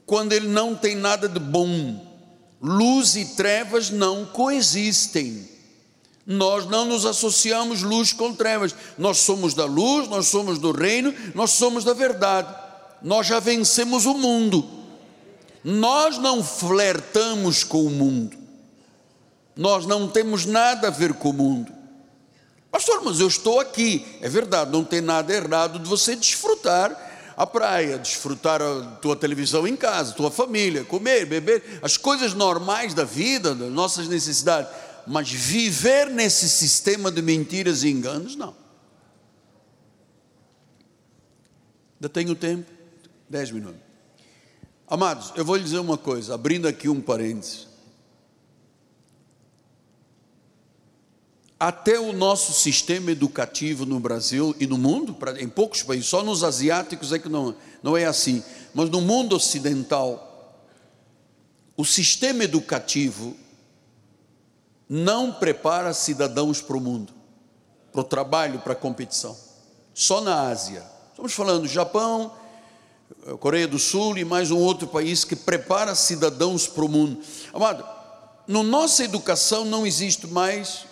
quando ele não tem nada de bom. Luz e trevas não coexistem. Nós não nos associamos luz com trevas. Nós somos da luz, nós somos do reino, nós somos da verdade. Nós já vencemos o mundo. Nós não flertamos com o mundo. Nós não temos nada a ver com o mundo. Pastor, mas eu estou aqui. É verdade, não tem nada errado de você desfrutar a praia, desfrutar a tua televisão em casa, tua família, comer, beber, as coisas normais da vida, das nossas necessidades. Mas viver nesse sistema de mentiras e enganos, não. Ainda tenho tempo? Dez minutos. Amados, eu vou lhe dizer uma coisa, abrindo aqui um parênteses. até o nosso sistema educativo no Brasil e no mundo, em poucos países, só nos asiáticos é que não, não é assim, mas no mundo ocidental, o sistema educativo não prepara cidadãos para o mundo, para o trabalho, para a competição. Só na Ásia. Estamos falando Japão, Coreia do Sul e mais um outro país que prepara cidadãos para o mundo. Amado, na nossa educação não existe mais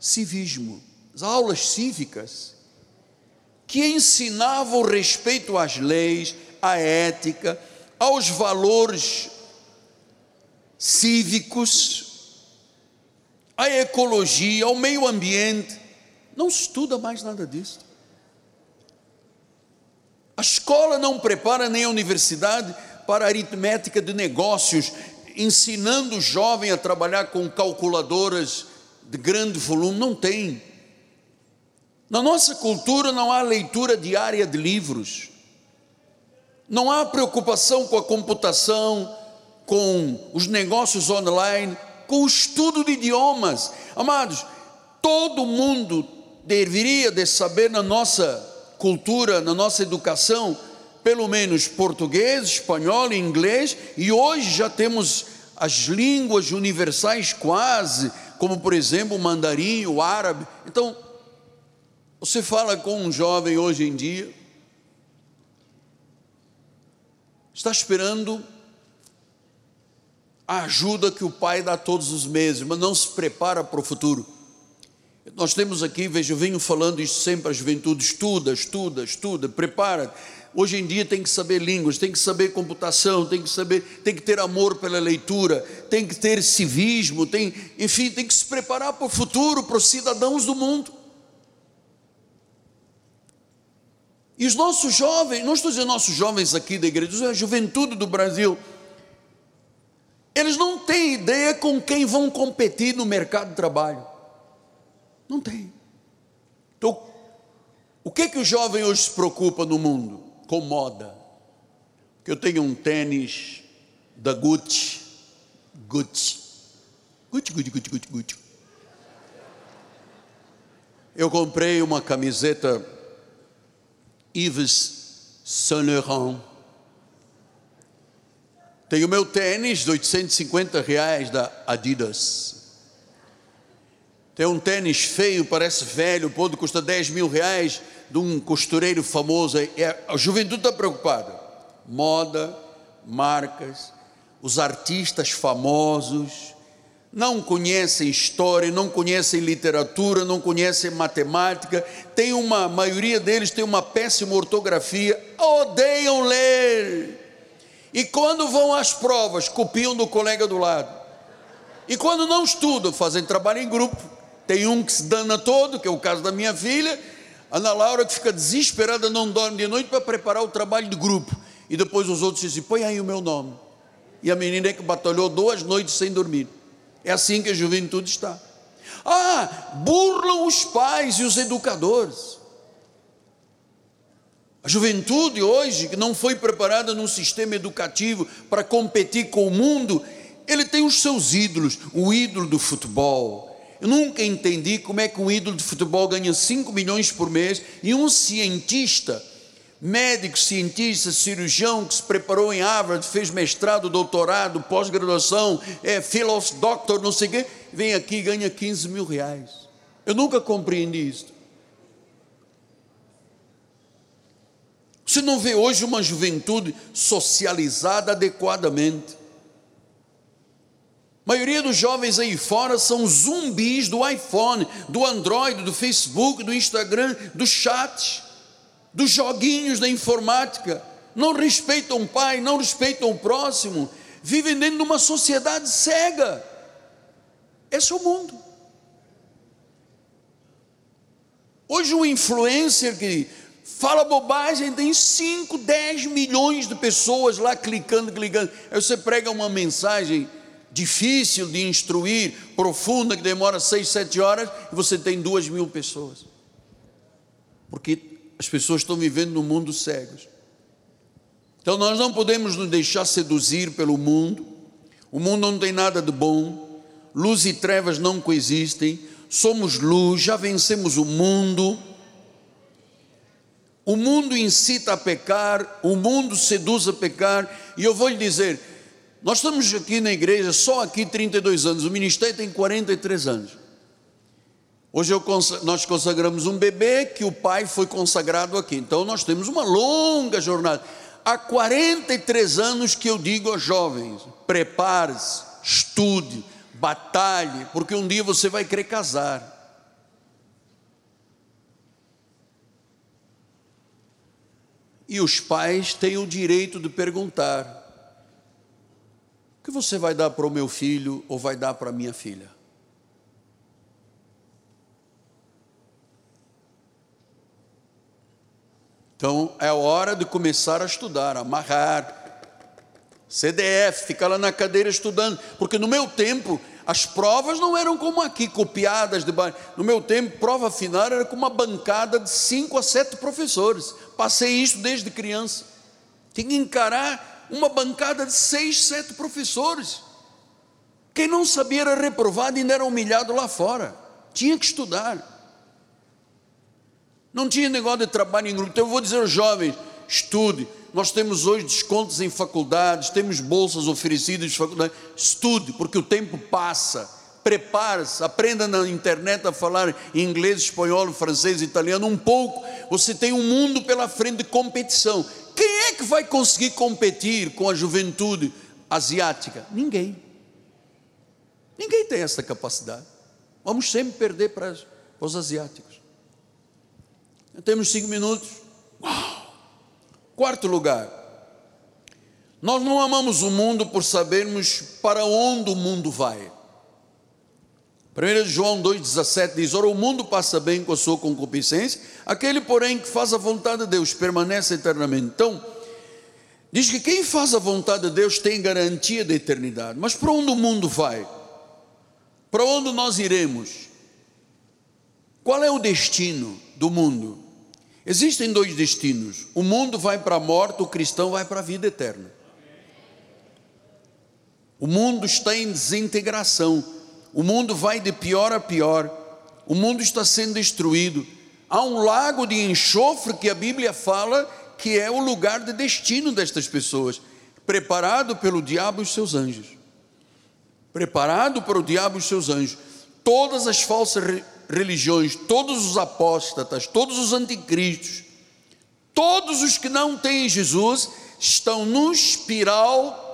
civismo, as aulas cívicas, que ensinavam respeito às leis, à ética, aos valores cívicos, à ecologia, ao meio ambiente. Não estuda mais nada disso. A escola não prepara nem a universidade para a aritmética de negócios, ensinando o jovem a trabalhar com calculadoras de grande volume, não tem. Na nossa cultura não há leitura diária de livros, não há preocupação com a computação, com os negócios online, com o estudo de idiomas. Amados, todo mundo deveria de saber na nossa cultura, na nossa educação, pelo menos português, espanhol e inglês, e hoje já temos as línguas universais quase como por exemplo o mandarim, o árabe. Então, você fala com um jovem hoje em dia, está esperando a ajuda que o pai dá todos os meses, mas não se prepara para o futuro. Nós temos aqui, veja, eu venho falando isso sempre à juventude: estuda, estuda, estuda, prepara. Hoje em dia tem que saber línguas, tem que saber computação, tem que saber, tem que ter amor pela leitura, tem que ter civismo, tem, enfim, tem que se preparar para o futuro, para os cidadãos do mundo. E os nossos jovens, não estou dizendo nossos jovens aqui da igreja, a juventude do Brasil, eles não têm ideia com quem vão competir no mercado de trabalho. Não tem. Então, o que que o jovem hoje se preocupa no mundo? Com moda. Que eu tenho um tênis da Gucci, Gucci, Gucci, Gucci, Gucci, Gucci, Gucci. Eu comprei uma camiseta Yves Saint Laurent. Tenho meu tênis de 850 reais da Adidas. Tem um tênis feio, parece velho, pode custa 10 mil reais, de um costureiro famoso. É, a juventude está preocupada. Moda, marcas, os artistas famosos, não conhecem história, não conhecem literatura, não conhecem matemática, tem uma a maioria deles tem uma péssima ortografia, odeiam ler. E quando vão às provas, copiam do colega do lado. E quando não estudam, fazem trabalho em grupo. Tem um que se dana todo, que é o caso da minha filha, Ana Laura que fica desesperada, não dorme de noite para preparar o trabalho de grupo. E depois os outros dizem: põe aí o meu nome. E a menina é que batalhou duas noites sem dormir. É assim que a juventude está. Ah, burlam os pais e os educadores. A juventude hoje, que não foi preparada num sistema educativo para competir com o mundo, ele tem os seus ídolos, o ídolo do futebol. Eu nunca entendi como é que um ídolo de futebol ganha 5 milhões por mês e um cientista, médico, cientista, cirurgião que se preparou em Harvard, fez mestrado, doutorado, pós-graduação, é philosophy doctor, não sei o quê, vem aqui e ganha 15 mil reais. Eu nunca compreendi isso. Você não vê hoje uma juventude socializada adequadamente. A maioria dos jovens aí fora são zumbis do iPhone, do Android, do Facebook, do Instagram, do chat, dos joguinhos da informática. Não respeitam o pai, não respeitam o próximo, vivem dentro de uma sociedade cega. Esse é o mundo. Hoje o influencer que fala bobagem, tem 5, 10 milhões de pessoas lá clicando, clicando. Aí você prega uma mensagem difícil de instruir, profunda, que demora 6, 7 horas, e você tem 2 mil pessoas. Porque as pessoas estão vivendo no mundo cegos. Então nós não podemos nos deixar seduzir pelo mundo. O mundo não tem nada de bom. Luz e trevas não coexistem. Somos luz, já vencemos o mundo o mundo incita a pecar, o mundo seduz a pecar, e eu vou lhe dizer: nós estamos aqui na igreja só aqui 32 anos, o ministério tem 43 anos. Hoje eu, nós consagramos um bebê que o pai foi consagrado aqui, então nós temos uma longa jornada. Há 43 anos que eu digo aos jovens: prepare-se, estude, batalhe, porque um dia você vai querer casar. E os pais têm o direito de perguntar: o que você vai dar para o meu filho ou vai dar para a minha filha? Então é hora de começar a estudar, amarrar. CDF, ficar lá na cadeira estudando, porque no meu tempo as provas não eram como aqui, copiadas de No meu tempo, prova final era com uma bancada de cinco a sete professores. Passei isso desde criança. Tinha que encarar uma bancada de seis, sete professores. Quem não sabia era reprovado e ainda era humilhado lá fora. Tinha que estudar. Não tinha negócio de trabalho em grupo. Então eu vou dizer aos jovens: estude. Nós temos hoje descontos em faculdades, temos bolsas oferecidas de faculdade. Estude, porque o tempo passa. Prepare-se, aprenda na internet a falar inglês, espanhol, francês, italiano, um pouco. Você tem um mundo pela frente de competição. Quem é que vai conseguir competir com a juventude asiática? Ninguém. Ninguém tem essa capacidade. Vamos sempre perder para os asiáticos. Temos cinco minutos. Uau! Quarto lugar, nós não amamos o mundo por sabermos para onde o mundo vai. 1 João 2,17 diz: Ora, o mundo passa bem com a sua concupiscência, aquele, porém, que faz a vontade de Deus permanece eternamente. Então, diz que quem faz a vontade de Deus tem garantia da eternidade. Mas para onde o mundo vai? Para onde nós iremos? Qual é o destino do mundo? Existem dois destinos: o mundo vai para a morte, o cristão vai para a vida eterna. O mundo está em desintegração, o mundo vai de pior a pior, o mundo está sendo destruído. Há um lago de enxofre que a Bíblia fala que é o lugar de destino destas pessoas, preparado pelo diabo e os seus anjos. Preparado para o diabo e os seus anjos. Todas as falsas religiões, todos os apóstatas, todos os anticristos, todos os que não têm Jesus, estão num espiral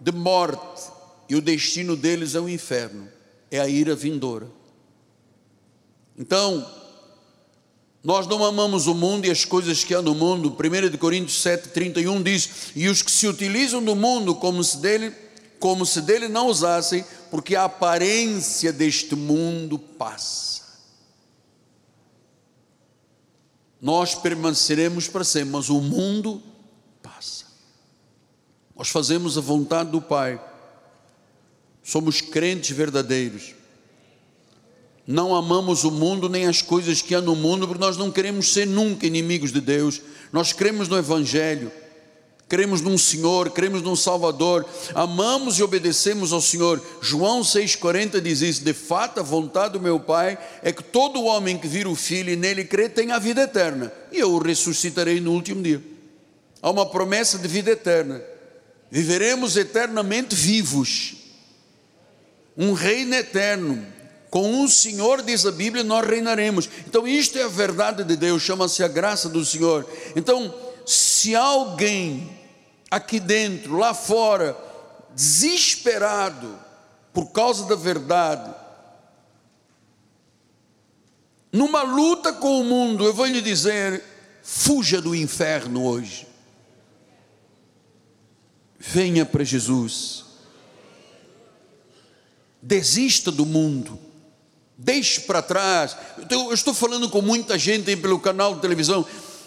de morte, e o destino deles é o inferno, é a ira vindoura. Então, nós não amamos o mundo e as coisas que há no mundo. 1 Coríntios 7, 31 diz: E os que se utilizam do mundo como se dele, como se dele não usassem, porque a aparência deste mundo passa. Nós permaneceremos para sempre, mas o mundo passa. Nós fazemos a vontade do Pai, somos crentes verdadeiros. não amamos o mundo nem as coisas que há no mundo, porque nós não queremos ser nunca inimigos de Deus. Nós cremos no Evangelho, cremos num Senhor, cremos num Salvador, amamos e obedecemos ao Senhor. João 6,40 diz isso: de fato, a vontade do meu Pai é que todo homem que vira o Filho e nele crê tenha a vida eterna, e eu o ressuscitarei no último dia. Há uma promessa de vida eterna, viveremos eternamente vivos, um reino eterno com o Senhor, diz a Bíblia, nós reinaremos. Então, isto é a verdade de Deus, chama-se a graça do Senhor. Então, se alguém aqui dentro, lá fora, desesperado por causa da verdade, numa luta com o mundo, eu vou lhe dizer: fuja do inferno hoje. Venha para Jesus. Desista do mundo. Deixe para trás. Eu estou falando com muita gente aí pelo canal de televisão.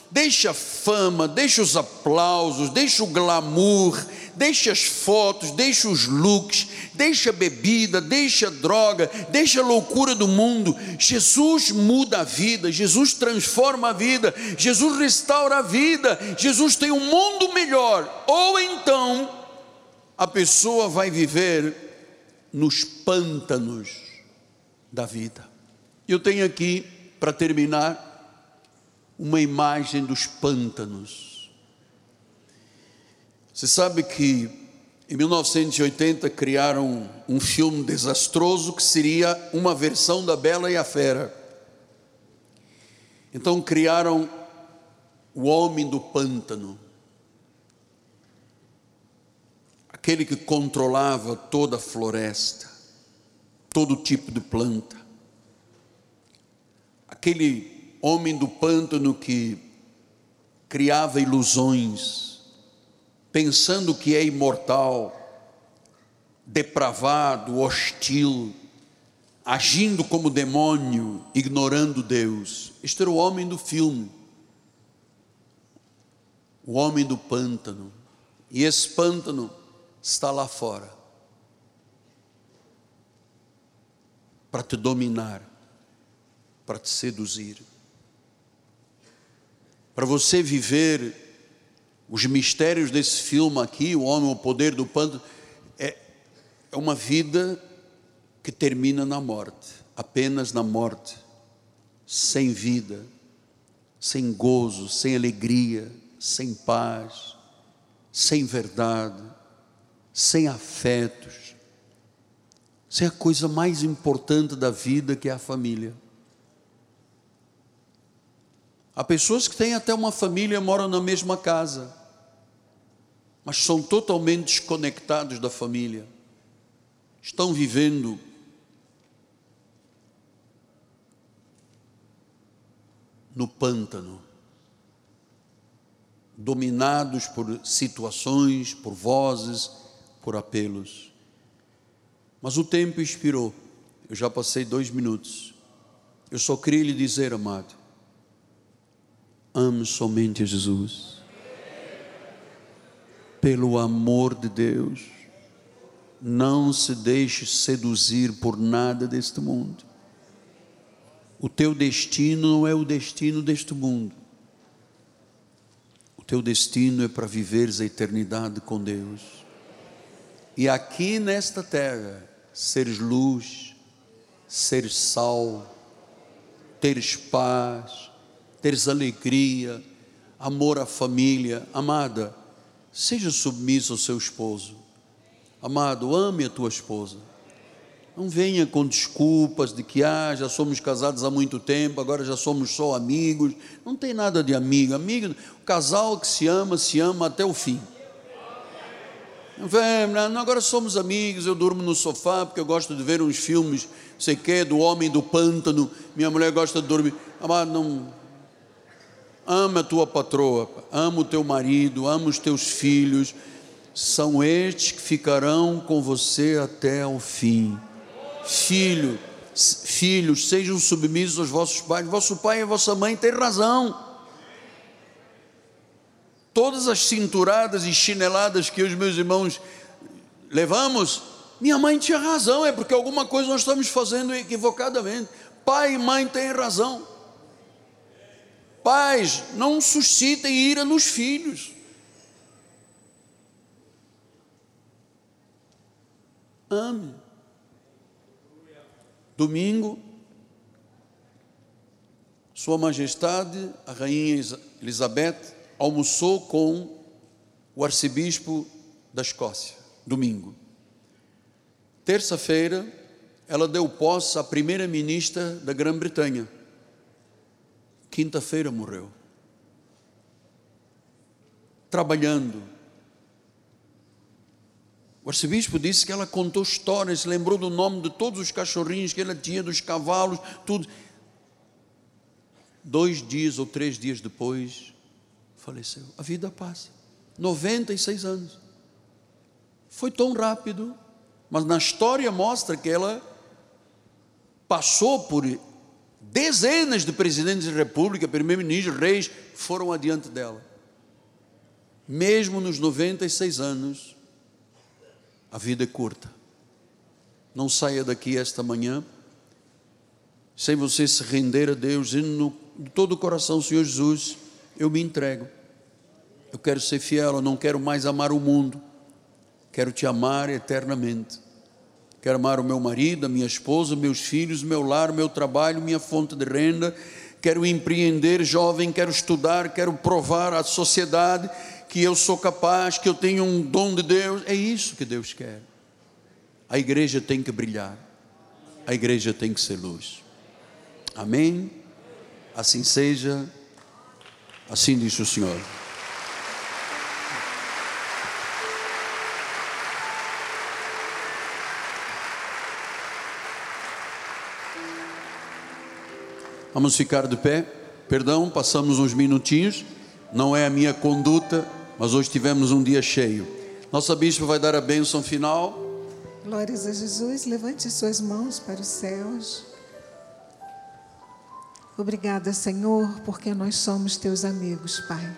Deixa a fama, deixa os aplausos, deixa o glamour, deixa as fotos, deixa os looks, deixa a bebida, deixa a droga, deixa a loucura do mundo. Jesus muda a vida, Jesus transforma a vida, Jesus restaura a vida, Jesus tem um mundo melhor. Ou então a pessoa vai viver nos pântanos da vida. Eu tenho aqui, para terminar, uma imagem dos pântanos. Você sabe que em 1980 criaram um filme desastroso que seria uma versão da Bela e a Fera. Então criaram o homem do pântano, aquele que controlava toda a floresta todo tipo de planta. Aquele homem do pântano que criava ilusões, pensando que é imortal, depravado, hostil, agindo como demônio, ignorando Deus. Este era o homem do filme, o homem do pântano. E esse pântano está lá fora. para te dominar, para te seduzir. Para você viver os mistérios desse filme aqui, O Homem, o Poder do Pântano, é, é uma vida que termina na morte, apenas na morte, sem vida, sem gozo, sem alegria, sem paz, sem verdade, sem afetos, isso é a coisa mais importante da vida, que é a família. Há pessoas que têm até uma família, moram na mesma casa, mas são totalmente desconectados da família. Estão vivendo no pântano, dominados por situações, por vozes, por apelos. Mas o tempo expirou. Eu já passei dois minutos. Eu só queria lhe dizer, amado, ame somente Jesus. Pelo amor de Deus, não se deixe seduzir por nada deste mundo. O teu destino não é o destino deste mundo. O teu destino é para viveres a eternidade com Deus. E aqui nesta terra, seres luz, seres sal, teres paz, teres alegria, amor à família. Amada, seja submisso ao seu esposo. Amado, ame a tua esposa. Não venha com desculpas de que ah, já somos casados há muito tempo, agora já somos só amigos. Não tem nada de amigo. Amigo, o casal que se ama, se ama até o fim. Agora somos amigos, eu durmo no sofá porque eu gosto de ver uns filmes, sei que, do homem do pântano, minha mulher gosta de dormir. Amado, não. Ama a tua patroa, ama o teu marido, ama os teus filhos, são estes que ficarão com você até o fim. Filho, filhos, sejam submissos aos vossos pais. Vosso pai e vossa mãe têm razão todas as cinturadas e chineladas que os meus irmãos levamos, Minha mãe tinha razão, é porque alguma coisa nós estamos fazendo equivocadamente. Pai e mãe têm razão. Pais, não suscitem ira nos filhos. Ame. Domingo, Sua Majestade, a Rainha Elizabeth, almoçou com o arcebispo da Escócia, domingo. Terça-feira, ela deu posse à primeira-ministra da Grã-Bretanha. Quinta-feira morreu. Trabalhando. O arcebispo disse que ela contou histórias, lembrou do nome de todos os cachorrinhos que ela tinha, dos cavalos, tudo. Dois dias ou três dias depois, faleceu. A vida passa. 96 anos. Foi tão rápido, mas na história mostra que ela passou por dezenas de presidentes da república, primeiro-ministros, reis, foram adiante dela. Mesmo nos 96 anos, a vida é curta. Não saia daqui esta manhã sem você se render a Deus, dizendo de todo o coração, Senhor Jesus, eu me entrego. Eu quero ser fiel, eu não quero mais amar o mundo. Quero te amar eternamente. Quero amar o meu marido, a minha esposa, meus filhos, meu lar, meu trabalho, minha fonte de renda. Quero empreender, jovem, quero estudar, quero provar à sociedade que eu sou capaz, que eu tenho um dom de Deus. É isso que Deus quer. A igreja tem que brilhar. A igreja tem que ser luz. Amém? Assim seja. Assim diz o Senhor. Vamos ficar de pé. Perdão, passamos uns minutinhos. Não é a minha conduta, mas hoje tivemos um dia cheio. Nossa bispa vai dar a bênção final. Glórias a Jesus. Levante suas mãos para os céus. Obrigada, Senhor, porque nós somos teus amigos, Pai.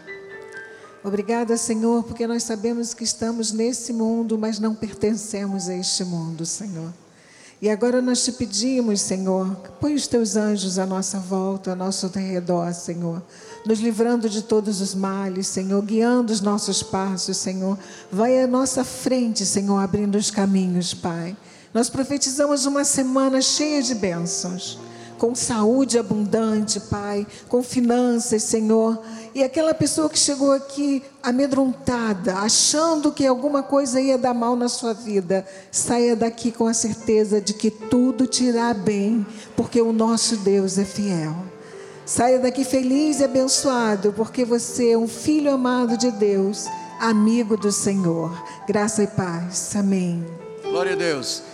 Obrigada, Senhor, porque nós sabemos que estamos nesse mundo, mas não pertencemos a este mundo, Senhor. E agora nós te pedimos, Senhor, põe os teus anjos à nossa volta, ao nosso redor, Senhor, nos livrando de todos os males, Senhor, guiando os nossos passos, Senhor. Vai à nossa frente, Senhor, abrindo os caminhos, Pai. Nós profetizamos uma semana cheia de bênçãos com saúde abundante, Pai, com finanças, Senhor. E aquela pessoa que chegou aqui amedrontada, achando que alguma coisa ia dar mal na sua vida, saia daqui com a certeza de que tudo te irá bem, porque o nosso Deus é fiel. Saia daqui feliz e abençoado, porque você é um filho amado de Deus, amigo do Senhor. Graça e paz. Amém. Glória a Deus.